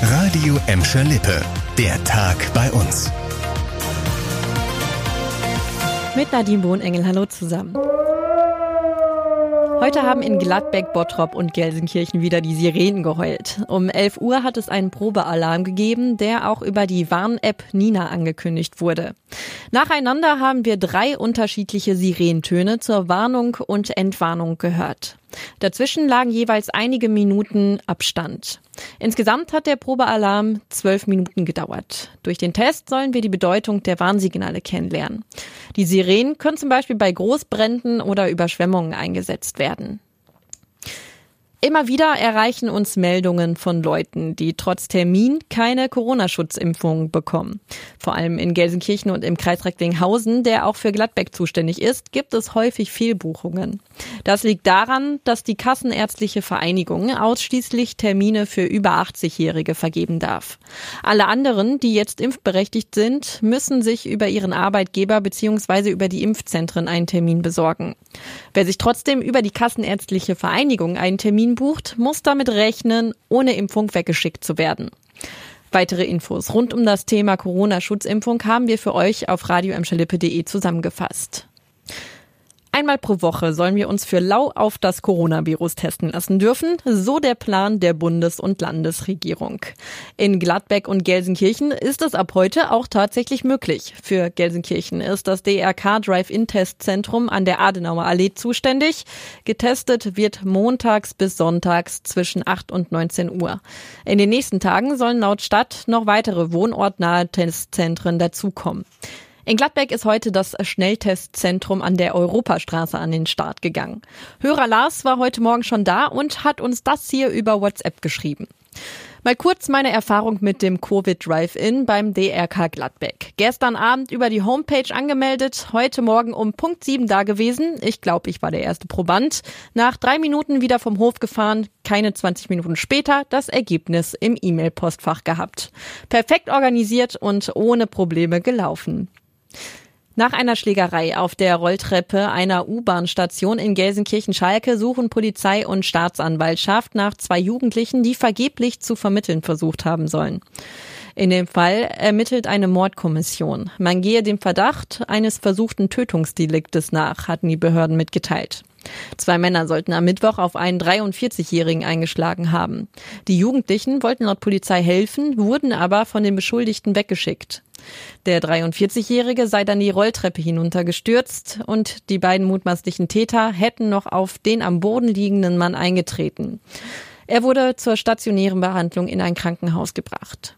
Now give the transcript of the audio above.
Radio Emscher Lippe. Der Tag bei uns. Mit Nadine Bohnengel, hallo zusammen. Heute haben in Gladbeck, Bottrop und Gelsenkirchen wieder die Sirenen geheult. Um 11 Uhr hat es einen Probealarm gegeben, der auch über die Warn-App Nina angekündigt wurde. Nacheinander haben wir drei unterschiedliche Sirenentöne zur Warnung und Entwarnung gehört. Dazwischen lagen jeweils einige Minuten Abstand. Insgesamt hat der Probealarm zwölf Minuten gedauert. Durch den Test sollen wir die Bedeutung der Warnsignale kennenlernen. Die Sirenen können zum Beispiel bei Großbränden oder Überschwemmungen eingesetzt werden. Immer wieder erreichen uns Meldungen von Leuten, die trotz Termin keine Corona-Schutzimpfung bekommen. Vor allem in Gelsenkirchen und im Kreis Recklinghausen, der auch für Gladbeck zuständig ist, gibt es häufig Fehlbuchungen. Das liegt daran, dass die Kassenärztliche Vereinigung ausschließlich Termine für über 80-Jährige vergeben darf. Alle anderen, die jetzt impfberechtigt sind, müssen sich über ihren Arbeitgeber bzw. über die Impfzentren einen Termin besorgen. Wer sich trotzdem über die Kassenärztliche Vereinigung einen Termin Termin bucht, muss damit rechnen, ohne Impfung weggeschickt zu werden. Weitere Infos rund um das Thema Corona-Schutzimpfung haben wir für euch auf radioemschalippe.de zusammengefasst. Einmal pro Woche sollen wir uns für lau auf das Coronavirus testen lassen dürfen, so der Plan der Bundes- und Landesregierung. In Gladbeck und Gelsenkirchen ist es ab heute auch tatsächlich möglich. Für Gelsenkirchen ist das DRK Drive-In-Testzentrum an der Adenauer Allee zuständig. Getestet wird montags bis sonntags zwischen 8 und 19 Uhr. In den nächsten Tagen sollen laut Stadt noch weitere wohnortnahe Testzentren dazukommen. In Gladbeck ist heute das Schnelltestzentrum an der Europastraße an den Start gegangen. Hörer Lars war heute Morgen schon da und hat uns das hier über WhatsApp geschrieben. Mal kurz meine Erfahrung mit dem Covid Drive-In beim DRK Gladbeck. Gestern Abend über die Homepage angemeldet, heute Morgen um Punkt 7 da gewesen. Ich glaube, ich war der erste Proband. Nach drei Minuten wieder vom Hof gefahren, keine 20 Minuten später das Ergebnis im E-Mail-Postfach gehabt. Perfekt organisiert und ohne Probleme gelaufen. Nach einer Schlägerei auf der Rolltreppe einer U-Bahn-Station in Gelsenkirchen-Schalke suchen Polizei und Staatsanwaltschaft nach zwei Jugendlichen, die vergeblich zu vermitteln versucht haben sollen. In dem Fall ermittelt eine Mordkommission. Man gehe dem Verdacht eines versuchten Tötungsdeliktes nach, hatten die Behörden mitgeteilt. Zwei Männer sollten am Mittwoch auf einen 43-Jährigen eingeschlagen haben. Die Jugendlichen wollten laut Polizei helfen, wurden aber von den Beschuldigten weggeschickt. Der 43-Jährige sei dann die Rolltreppe hinuntergestürzt und die beiden mutmaßlichen Täter hätten noch auf den am Boden liegenden Mann eingetreten. Er wurde zur stationären Behandlung in ein Krankenhaus gebracht.